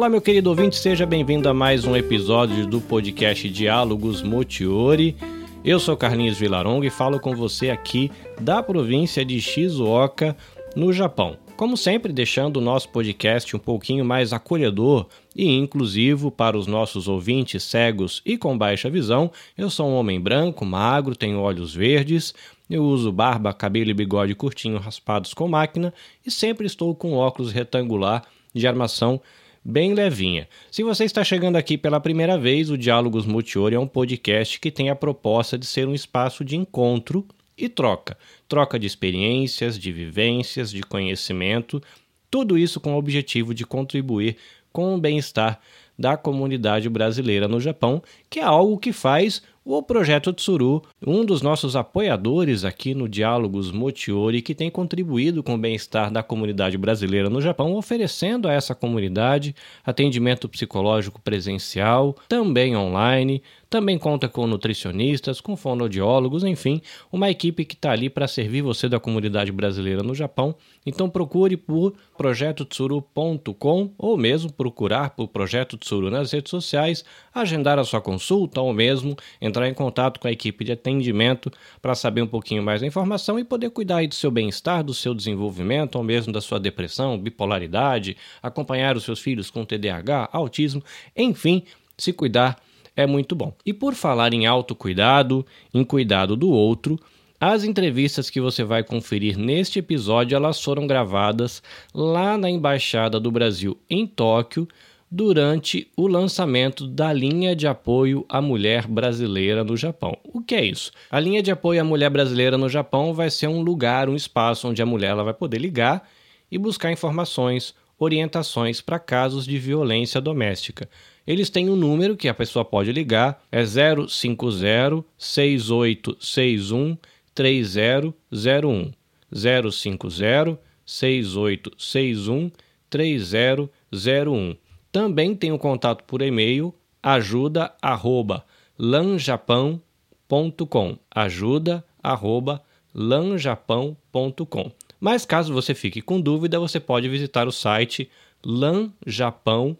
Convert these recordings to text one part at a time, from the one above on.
Olá, meu querido ouvinte, seja bem-vindo a mais um episódio do podcast Diálogos Motiori. Eu sou Carlinhos Vilaronga e falo com você aqui da província de Shizuoka, no Japão. Como sempre, deixando o nosso podcast um pouquinho mais acolhedor e inclusivo para os nossos ouvintes cegos e com baixa visão, eu sou um homem branco, magro, tenho olhos verdes, eu uso barba, cabelo e bigode curtinho raspados com máquina e sempre estou com óculos retangular de armação bem levinha. Se você está chegando aqui pela primeira vez, o Diálogos Multiori é um podcast que tem a proposta de ser um espaço de encontro e troca. Troca de experiências, de vivências, de conhecimento, tudo isso com o objetivo de contribuir com o bem-estar da comunidade brasileira no Japão, que é algo que faz o projeto Tsuru, um dos nossos apoiadores aqui no Diálogos Motiori, que tem contribuído com o bem-estar da comunidade brasileira no Japão, oferecendo a essa comunidade atendimento psicológico presencial, também online, também conta com nutricionistas, com fonoaudiólogos, enfim, uma equipe que está ali para servir você da comunidade brasileira no Japão. Então procure por projetotsuru.com ou mesmo procurar por Projeto Tsuru nas redes sociais, agendar a sua consulta ou mesmo entrar em contato com a equipe de atendimento para saber um pouquinho mais da informação e poder cuidar do seu bem-estar, do seu desenvolvimento ou mesmo da sua depressão, bipolaridade, acompanhar os seus filhos com TDAH, autismo, enfim, se cuidar é muito bom. E por falar em autocuidado, em cuidado do outro, as entrevistas que você vai conferir neste episódio, elas foram gravadas lá na Embaixada do Brasil em Tóquio, durante o lançamento da linha de apoio à mulher brasileira no Japão. O que é isso? A linha de apoio à mulher brasileira no Japão vai ser um lugar, um espaço onde a mulher ela vai poder ligar e buscar informações, orientações para casos de violência doméstica. Eles têm um número que a pessoa pode ligar, é 050 6861 3001. 050 6861 3001. Também tem o contato por e-mail ajuda@lanjapão.com. ajuda@lanjapão.com. Mas caso você fique com dúvida, você pode visitar o site lanjapão.com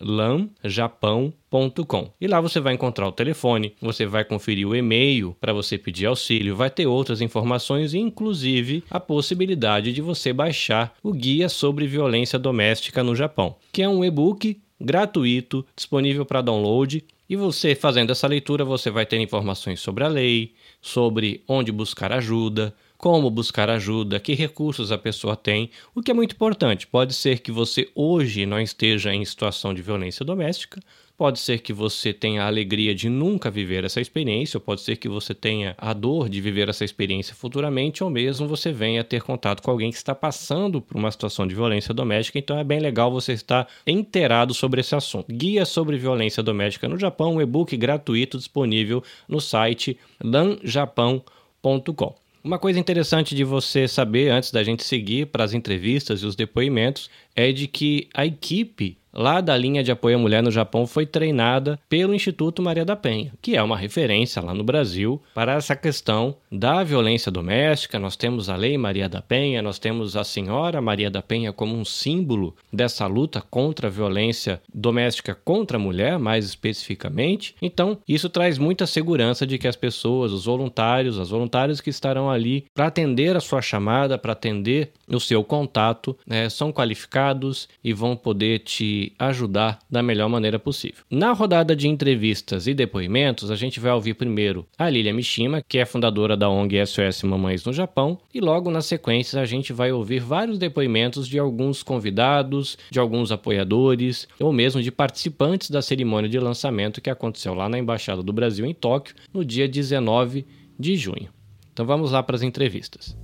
lanjapão.com. E lá você vai encontrar o telefone, você vai conferir o e-mail para você pedir auxílio, vai ter outras informações, inclusive a possibilidade de você baixar o Guia sobre Violência Doméstica no Japão, que é um e-book gratuito, disponível para download. E você fazendo essa leitura, você vai ter informações sobre a lei, sobre onde buscar ajuda, como buscar ajuda, que recursos a pessoa tem, o que é muito importante. Pode ser que você hoje não esteja em situação de violência doméstica, pode ser que você tenha a alegria de nunca viver essa experiência, ou pode ser que você tenha a dor de viver essa experiência futuramente, ou mesmo você venha ter contato com alguém que está passando por uma situação de violência doméstica, então é bem legal você estar inteirado sobre esse assunto. Guia sobre violência doméstica no Japão, um e-book gratuito disponível no site lanjapão.com. Uma coisa interessante de você saber antes da gente seguir para as entrevistas e os depoimentos é de que a equipe lá da linha de apoio à mulher no Japão foi treinada pelo Instituto Maria da Penha, que é uma referência lá no Brasil para essa questão da violência doméstica. Nós temos a Lei Maria da Penha, nós temos a Senhora Maria da Penha como um símbolo dessa luta contra a violência doméstica contra a mulher, mais especificamente. Então, isso traz muita segurança de que as pessoas, os voluntários, as voluntárias que estarão ali para atender a sua chamada, para atender o seu contato, né, são qualificados e vão poder te ajudar da melhor maneira possível. Na rodada de entrevistas e depoimentos, a gente vai ouvir primeiro a Lilia Mishima, que é fundadora da ONG SOS Mamães no Japão, e logo na sequência a gente vai ouvir vários depoimentos de alguns convidados, de alguns apoiadores ou mesmo de participantes da cerimônia de lançamento que aconteceu lá na Embaixada do Brasil em Tóquio no dia 19 de junho. Então vamos lá para as entrevistas.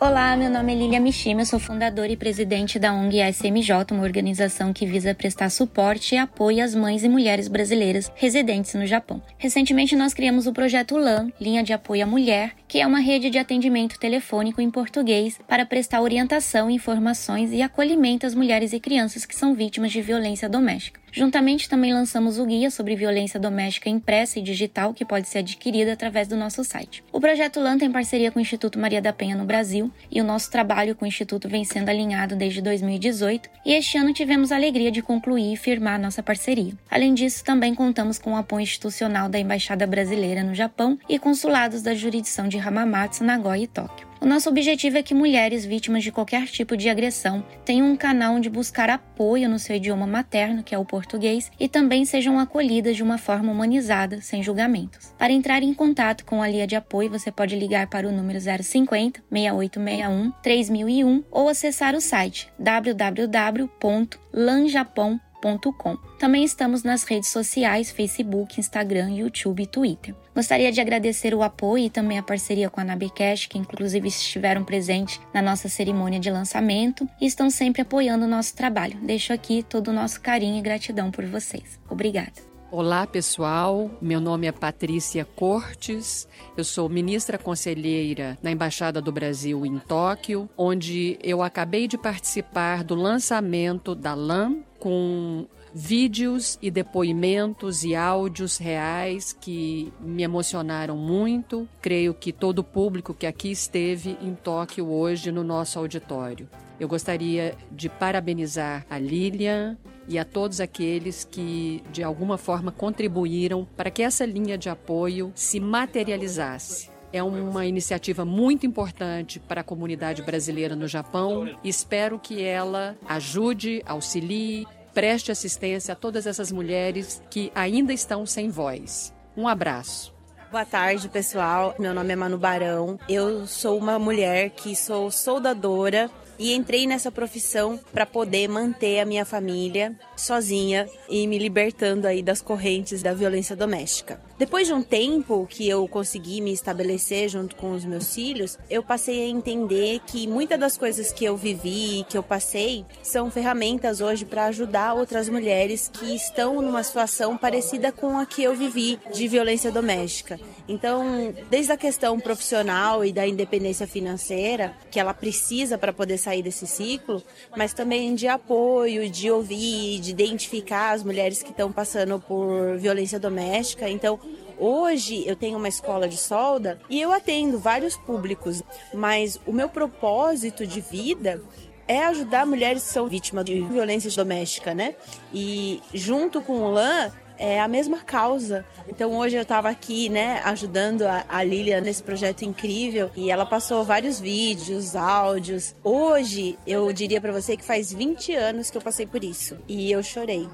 Olá, meu nome é Lilia Mishima, eu sou fundadora e presidente da ONG SMJ, uma organização que visa prestar suporte e apoio às mães e mulheres brasileiras residentes no Japão. Recentemente nós criamos o projeto LAN, Linha de Apoio à Mulher, que é uma rede de atendimento telefônico em português para prestar orientação, informações e acolhimento às mulheres e crianças que são vítimas de violência doméstica. Juntamente também lançamos o guia sobre violência doméstica impressa e digital que pode ser adquirido através do nosso site. O projeto LAN tem parceria com o Instituto Maria da Penha no Brasil e o nosso trabalho com o Instituto vem sendo alinhado desde 2018 e este ano tivemos a alegria de concluir e firmar nossa parceria. Além disso, também contamos com o apoio institucional da Embaixada Brasileira no Japão e consulados da jurisdição de Hamamatsu, Nagoya e Tóquio. O nosso objetivo é que mulheres vítimas de qualquer tipo de agressão tenham um canal onde buscar apoio no seu idioma materno, que é o português, e também sejam acolhidas de uma forma humanizada, sem julgamentos. Para entrar em contato com a linha de apoio, você pode ligar para o número 050 6861 3001 ou acessar o site www.lanjapão.com também estamos nas redes sociais, Facebook, Instagram, YouTube e Twitter. Gostaria de agradecer o apoio e também a parceria com a Nabecast, que inclusive estiveram presentes na nossa cerimônia de lançamento e estão sempre apoiando o nosso trabalho. Deixo aqui todo o nosso carinho e gratidão por vocês. Obrigada. Olá, pessoal. Meu nome é Patrícia Cortes. Eu sou ministra conselheira na Embaixada do Brasil em Tóquio, onde eu acabei de participar do lançamento da LAM com vídeos e depoimentos e áudios reais que me emocionaram muito. Creio que todo o público que aqui esteve em Tóquio hoje no nosso auditório. Eu gostaria de parabenizar a Lilian e a todos aqueles que de alguma forma contribuíram para que essa linha de apoio se materializasse. É uma iniciativa muito importante para a comunidade brasileira no Japão. Espero que ela ajude, auxilie, preste assistência a todas essas mulheres que ainda estão sem voz. Um abraço. Boa tarde, pessoal. Meu nome é Manu Barão. Eu sou uma mulher que sou soldadora e entrei nessa profissão para poder manter a minha família sozinha e me libertando aí das correntes da violência doméstica. Depois de um tempo que eu consegui me estabelecer junto com os meus filhos, eu passei a entender que muitas das coisas que eu vivi, que eu passei, são ferramentas hoje para ajudar outras mulheres que estão numa situação parecida com a que eu vivi de violência doméstica. Então, desde a questão profissional e da independência financeira, que ela precisa para poder sair desse ciclo, mas também de apoio, de ouvir, de identificar as mulheres que estão passando por violência doméstica. Então, Hoje eu tenho uma escola de solda e eu atendo vários públicos, mas o meu propósito de vida é ajudar mulheres que são vítimas de violência doméstica, né? E junto com o LAN é a mesma causa. Então hoje eu estava aqui, né, ajudando a, a Lilia nesse projeto incrível e ela passou vários vídeos, áudios. Hoje eu diria para você que faz 20 anos que eu passei por isso e eu chorei.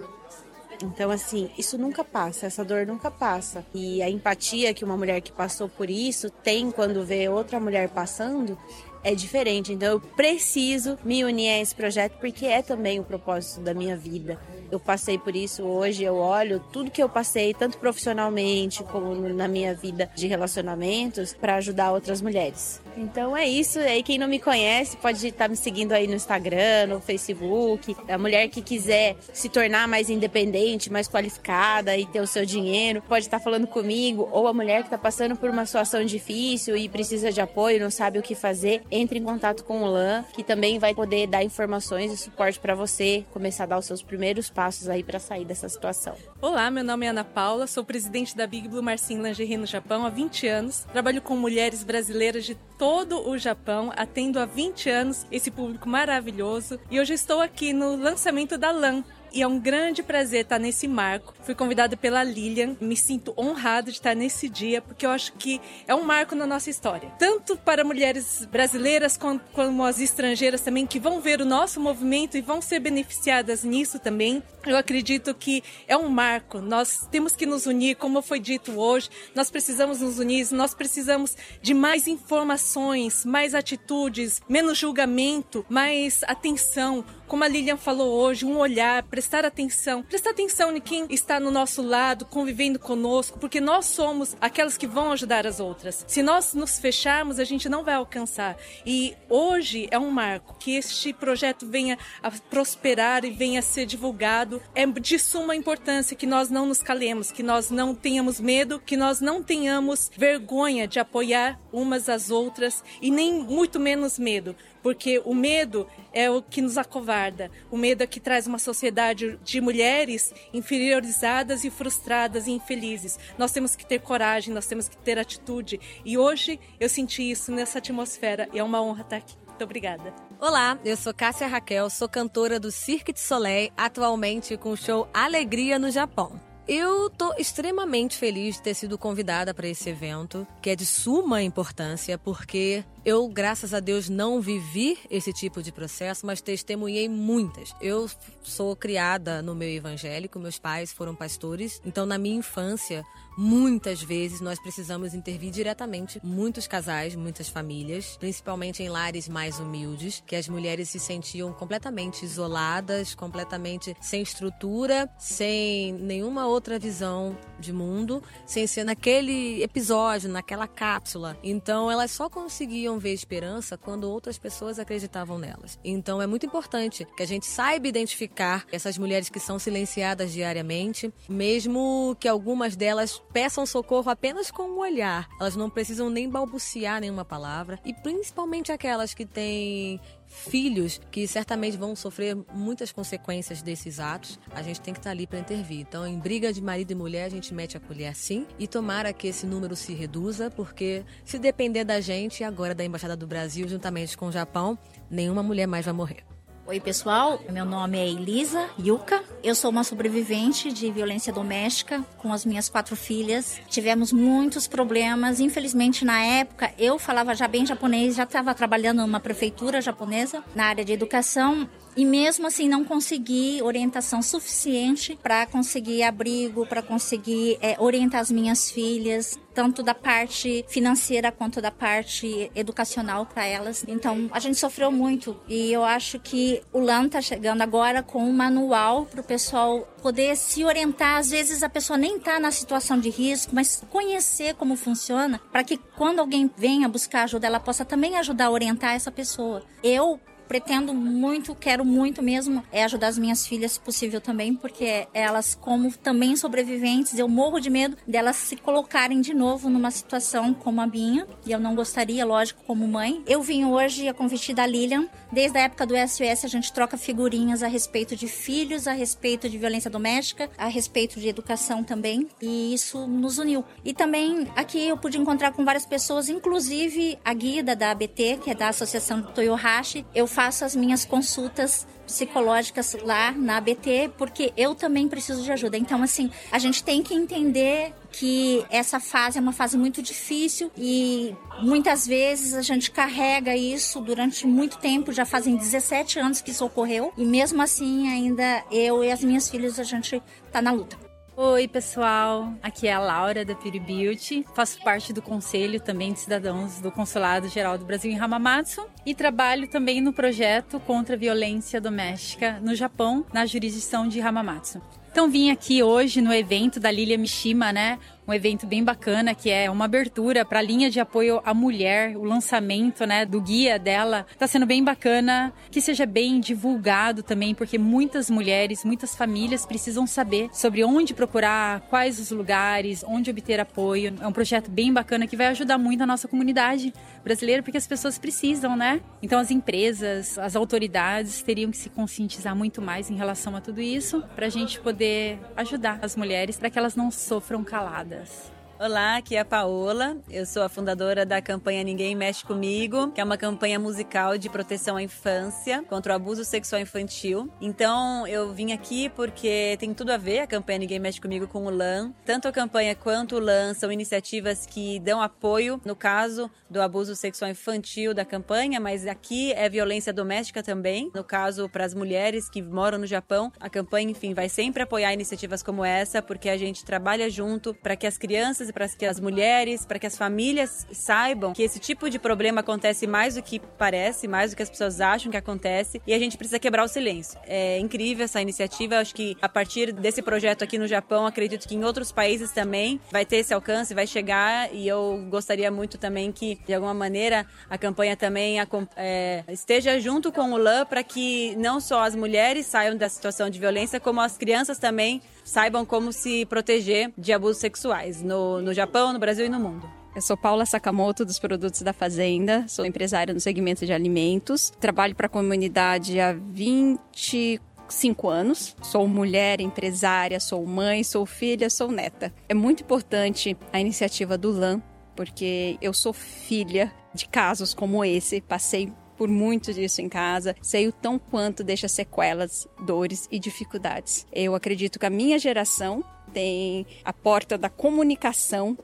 Então, assim, isso nunca passa, essa dor nunca passa. E a empatia que uma mulher que passou por isso tem quando vê outra mulher passando é diferente. Então, eu preciso me unir a esse projeto porque é também o propósito da minha vida eu passei por isso hoje, eu olho tudo que eu passei, tanto profissionalmente como na minha vida de relacionamentos, para ajudar outras mulheres. Então é isso. Aí quem não me conhece pode estar me seguindo aí no Instagram, no Facebook. A mulher que quiser se tornar mais independente, mais qualificada e ter o seu dinheiro, pode estar falando comigo. Ou a mulher que está passando por uma situação difícil e precisa de apoio, não sabe o que fazer, entre em contato com o LAN, que também vai poder dar informações e suporte para você começar a dar os seus primeiros passos aí para sair dessa situação. Olá, meu nome é Ana Paula, sou presidente da Big Blue Marcin Lingerie no Japão há 20 anos. Trabalho com mulheres brasileiras de todo o Japão, atendo há 20 anos esse público maravilhoso e hoje estou aqui no lançamento da LAN, e é um grande prazer estar nesse marco. Fui convidada pela Lilian, me sinto honrada de estar nesse dia, porque eu acho que é um marco na nossa história. Tanto para mulheres brasileiras como as estrangeiras também, que vão ver o nosso movimento e vão ser beneficiadas nisso também. Eu acredito que é um marco. Nós temos que nos unir, como foi dito hoje, nós precisamos nos unir, nós precisamos de mais informações, mais atitudes, menos julgamento, mais atenção como a Lilian falou hoje, um olhar, prestar atenção. Prestar atenção em quem está no nosso lado, convivendo conosco, porque nós somos aquelas que vão ajudar as outras. Se nós nos fecharmos, a gente não vai alcançar. E hoje é um marco que este projeto venha a prosperar e venha a ser divulgado. É de suma importância que nós não nos calemos, que nós não tenhamos medo, que nós não tenhamos vergonha de apoiar umas às outras e nem muito menos medo, porque o medo é o que nos acovarda. O medo é que traz uma sociedade de mulheres inferiorizadas e frustradas e infelizes. Nós temos que ter coragem, nós temos que ter atitude. E hoje eu senti isso nessa atmosfera e é uma honra estar aqui. Muito obrigada. Olá, eu sou Cássia Raquel, sou cantora do Cirque de Soleil, atualmente com o show Alegria no Japão. Eu tô extremamente feliz de ter sido convidada para esse evento, que é de suma importância, porque eu, graças a Deus, não vivi esse tipo de processo, mas testemunhei muitas. Eu sou criada no meio evangélico, meus pais foram pastores, então na minha infância, muitas vezes nós precisamos intervir diretamente muitos casais, muitas famílias, principalmente em lares mais humildes, que as mulheres se sentiam completamente isoladas, completamente sem estrutura, sem nenhuma outra visão de mundo, sem ser naquele episódio, naquela cápsula. Então elas só conseguiam ver esperança quando outras pessoas acreditavam nelas. Então é muito importante que a gente saiba identificar essas mulheres que são silenciadas diariamente, mesmo que algumas delas peçam socorro apenas com um olhar. Elas não precisam nem balbuciar nenhuma palavra e principalmente aquelas que têm filhos que certamente vão sofrer muitas consequências desses atos, a gente tem que estar ali para intervir. Então, em briga de marido e mulher, a gente mete a colher sim e tomara que esse número se reduza, porque se depender da gente, agora da Embaixada do Brasil, juntamente com o Japão, nenhuma mulher mais vai morrer. Oi, pessoal. Meu nome é Elisa Yuka. Eu sou uma sobrevivente de violência doméstica com as minhas quatro filhas. Tivemos muitos problemas. Infelizmente, na época, eu falava já bem japonês, já estava trabalhando numa prefeitura japonesa na área de educação e mesmo assim não consegui orientação suficiente para conseguir abrigo, para conseguir é, orientar as minhas filhas, tanto da parte financeira quanto da parte educacional para elas. Então a gente sofreu muito e eu acho que o LAN está chegando agora com um manual para o pessoal poder se orientar. Às vezes a pessoa nem está na situação de risco, mas conhecer como funciona para que quando alguém venha buscar ajuda, ela possa também ajudar a orientar essa pessoa. Eu pretendo muito, quero muito mesmo é ajudar as minhas filhas, se possível também, porque elas, como também sobreviventes, eu morro de medo delas se colocarem de novo numa situação como a minha, e eu não gostaria, lógico, como mãe. Eu vim hoje a convite da Lilian, desde a época do SOS a gente troca figurinhas a respeito de filhos, a respeito de violência doméstica, a respeito de educação também, e isso nos uniu. E também aqui eu pude encontrar com várias pessoas, inclusive a Guida da ABT, que é da Associação Toyohashi. Eu faço as minhas consultas psicológicas lá na ABT, porque eu também preciso de ajuda. Então, assim, a gente tem que entender que essa fase é uma fase muito difícil e muitas vezes a gente carrega isso durante muito tempo, já fazem 17 anos que isso ocorreu, e mesmo assim ainda eu e as minhas filhas a gente tá na luta. Oi, pessoal. Aqui é a Laura da Piri Beauty. Faço parte do Conselho também de Cidadãos do Consulado Geral do Brasil em Hamamatsu e trabalho também no projeto contra a violência doméstica no Japão, na jurisdição de Hamamatsu. Então vim aqui hoje no evento da Lilia Mishima, né? Um evento bem bacana que é uma abertura para a linha de apoio à mulher, o lançamento, né, do guia dela. Está sendo bem bacana, que seja bem divulgado também, porque muitas mulheres, muitas famílias precisam saber sobre onde procurar, quais os lugares, onde obter apoio. É um projeto bem bacana que vai ajudar muito a nossa comunidade brasileira, porque as pessoas precisam, né? Então as empresas, as autoridades teriam que se conscientizar muito mais em relação a tudo isso, para a gente poder ajudar as mulheres para que elas não sofram caladas. this. Olá, aqui é a Paola. Eu sou a fundadora da campanha Ninguém Mexe Comigo, que é uma campanha musical de proteção à infância contra o abuso sexual infantil. Então, eu vim aqui porque tem tudo a ver a campanha Ninguém Mexe Comigo com o LAN. Tanto a campanha quanto o LAN são iniciativas que dão apoio no caso do abuso sexual infantil da campanha, mas aqui é violência doméstica também. No caso, para as mulheres que moram no Japão, a campanha, enfim, vai sempre apoiar iniciativas como essa, porque a gente trabalha junto para que as crianças e para que as mulheres, para que as famílias saibam que esse tipo de problema acontece mais do que parece, mais do que as pessoas acham que acontece, e a gente precisa quebrar o silêncio. É incrível essa iniciativa, acho que a partir desse projeto aqui no Japão, acredito que em outros países também vai ter esse alcance, vai chegar, e eu gostaria muito também que de alguma maneira a campanha também é, esteja junto com o LAN para que não só as mulheres saiam da situação de violência, como as crianças também saibam como se proteger de abusos sexuais no, no Japão, no Brasil e no mundo. Eu sou Paula Sakamoto, dos Produtos da Fazenda, sou empresária no segmento de alimentos, trabalho para a comunidade há 25 anos. Sou mulher, empresária, sou mãe, sou filha, sou neta. É muito importante a iniciativa do LAN, porque eu sou filha de casos como esse, passei por muito disso em casa, sei o tão quanto deixa sequelas, dores e dificuldades. Eu acredito que a minha geração tem a porta da comunicação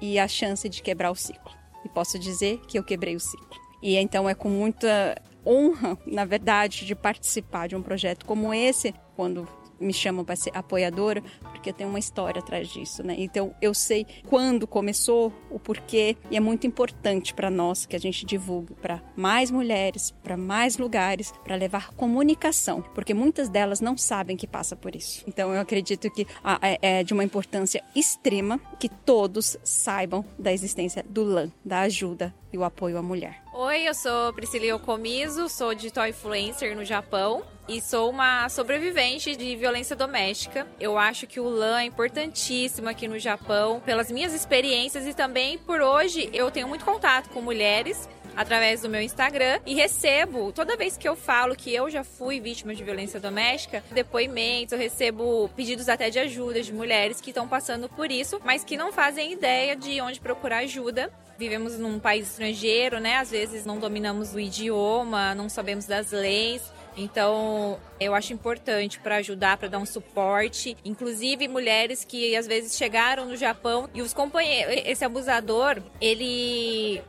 e a chance de quebrar o ciclo. E posso dizer que eu quebrei o ciclo. E então é com muita honra, na verdade, de participar de um projeto como esse, quando me chamam para ser apoiadora, porque tem uma história atrás disso, né? Então eu sei quando começou, o porquê, e é muito importante para nós que a gente divulgue para mais mulheres, para mais lugares, para levar comunicação, porque muitas delas não sabem que passa por isso. Então eu acredito que é de uma importância extrema que todos saibam da existência do LAN, da ajuda e o apoio à mulher. Oi, eu sou Priscila Okomizo, sou digital influencer no Japão e sou uma sobrevivente de violência doméstica. Eu acho que o LAN é importantíssimo aqui no Japão, pelas minhas experiências e também por hoje eu tenho muito contato com mulheres através do meu Instagram e recebo, toda vez que eu falo que eu já fui vítima de violência doméstica, depoimentos, eu recebo pedidos até de ajuda de mulheres que estão passando por isso, mas que não fazem ideia de onde procurar ajuda vivemos num país estrangeiro, né? Às vezes não dominamos o idioma, não sabemos das leis. Então, eu acho importante para ajudar, para dar um suporte, inclusive mulheres que às vezes chegaram no Japão e os companheiros, esse abusador, ele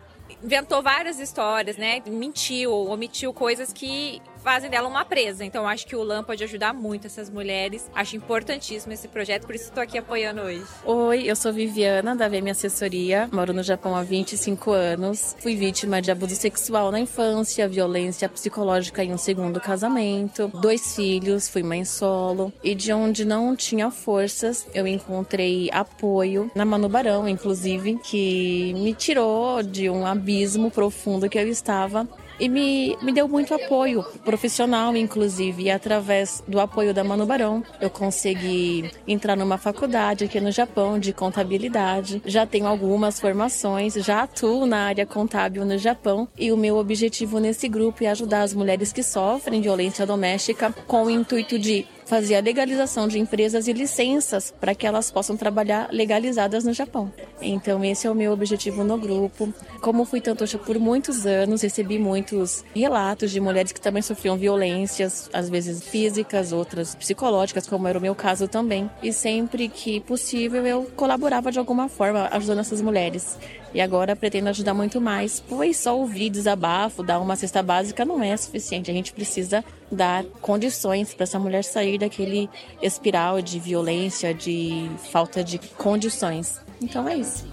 inventou várias histórias, né? Mentiu, omitiu coisas que fazem dela uma presa. Então acho que o LAN pode ajudar muito essas mulheres. Acho importantíssimo esse projeto, por isso estou aqui apoiando hoje. Oi, eu sou Viviana, da VM Assessoria. Moro no Japão há 25 anos. Fui vítima de abuso sexual na infância, violência psicológica em um segundo casamento, dois filhos, fui mãe solo. E de onde não tinha forças, eu encontrei apoio na Manu Barão, inclusive, que me tirou de um abismo profundo que eu estava e me, me deu muito apoio profissional, inclusive. E através do apoio da Mano Barão, eu consegui entrar numa faculdade aqui no Japão de contabilidade. Já tenho algumas formações, já atuo na área contábil no Japão. E o meu objetivo nesse grupo é ajudar as mulheres que sofrem violência doméstica com o intuito de fazer a legalização de empresas e licenças para que elas possam trabalhar legalizadas no Japão. Então, esse é o meu objetivo no grupo. Como fui tantocha por muitos anos, recebi muitos relatos de mulheres que também sofriam violências, às vezes físicas, outras psicológicas, como era o meu caso também. E sempre que possível, eu colaborava de alguma forma ajudando essas mulheres. E agora pretendo ajudar muito mais, pois só ouvir desabafo, dar uma cesta básica não é suficiente. A gente precisa dar condições para essa mulher sair daquele espiral de violência, de falta de condições. Então é isso.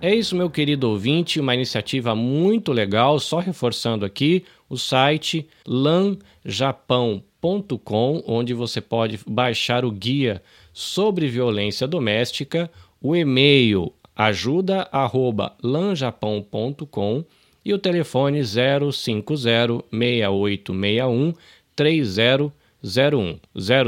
É isso, meu querido ouvinte, uma iniciativa muito legal. Só reforçando aqui o site lanjapão.com, onde você pode baixar o guia sobre violência doméstica, o e-mail ajuda@lanjapão.com e o telefone 050 6861 3001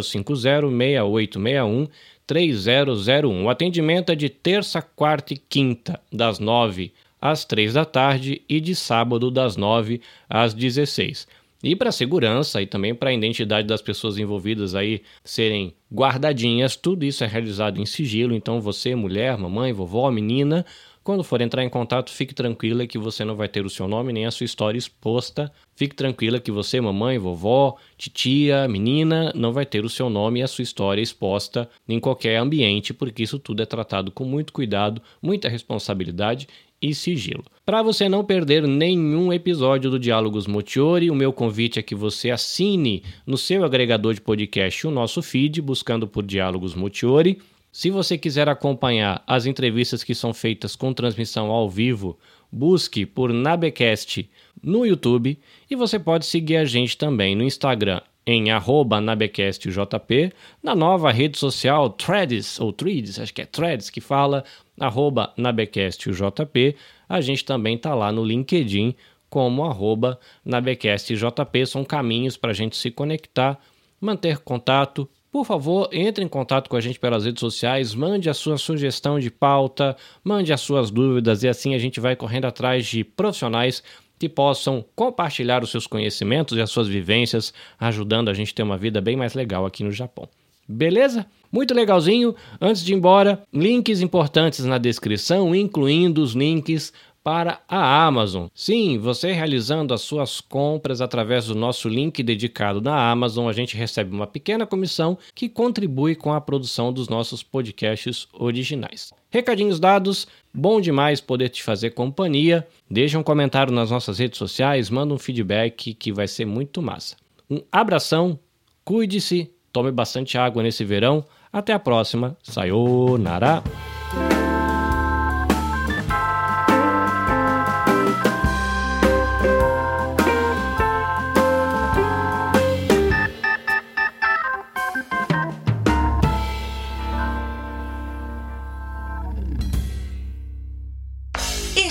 050 6861 3001. O atendimento é de terça, quarta e quinta, das 9 às 3 da tarde e de sábado, das 9 às 16. E para segurança e também para a identidade das pessoas envolvidas aí serem guardadinhas, tudo isso é realizado em sigilo. Então você, mulher, mamãe, vovó, menina, quando for entrar em contato, fique tranquila que você não vai ter o seu nome nem a sua história exposta. Fique tranquila que você, mamãe, vovó, titia, menina, não vai ter o seu nome e a sua história exposta em qualquer ambiente, porque isso tudo é tratado com muito cuidado, muita responsabilidade e sigilo. Para você não perder nenhum episódio do Diálogos Motiori, o meu convite é que você assine no seu agregador de podcast o nosso feed, buscando por Diálogos Motiori. Se você quiser acompanhar as entrevistas que são feitas com transmissão ao vivo, busque por Nabecast no YouTube e você pode seguir a gente também no Instagram em nabecastjp, na nova rede social Threads, ou Threads, acho que é Threads que fala, arroba nabecastjp. A gente também está lá no LinkedIn como arroba nabecastjp. São caminhos para a gente se conectar, manter contato. Por favor, entre em contato com a gente pelas redes sociais, mande a sua sugestão de pauta, mande as suas dúvidas e assim a gente vai correndo atrás de profissionais que possam compartilhar os seus conhecimentos e as suas vivências, ajudando a gente a ter uma vida bem mais legal aqui no Japão. Beleza? Muito legalzinho. Antes de ir embora, links importantes na descrição, incluindo os links para a Amazon. Sim, você realizando as suas compras através do nosso link dedicado na Amazon, a gente recebe uma pequena comissão que contribui com a produção dos nossos podcasts originais. Recadinhos dados, bom demais poder te fazer companhia. Deixa um comentário nas nossas redes sociais, manda um feedback que vai ser muito massa. Um abração, cuide-se, tome bastante água nesse verão. Até a próxima. Sayonara!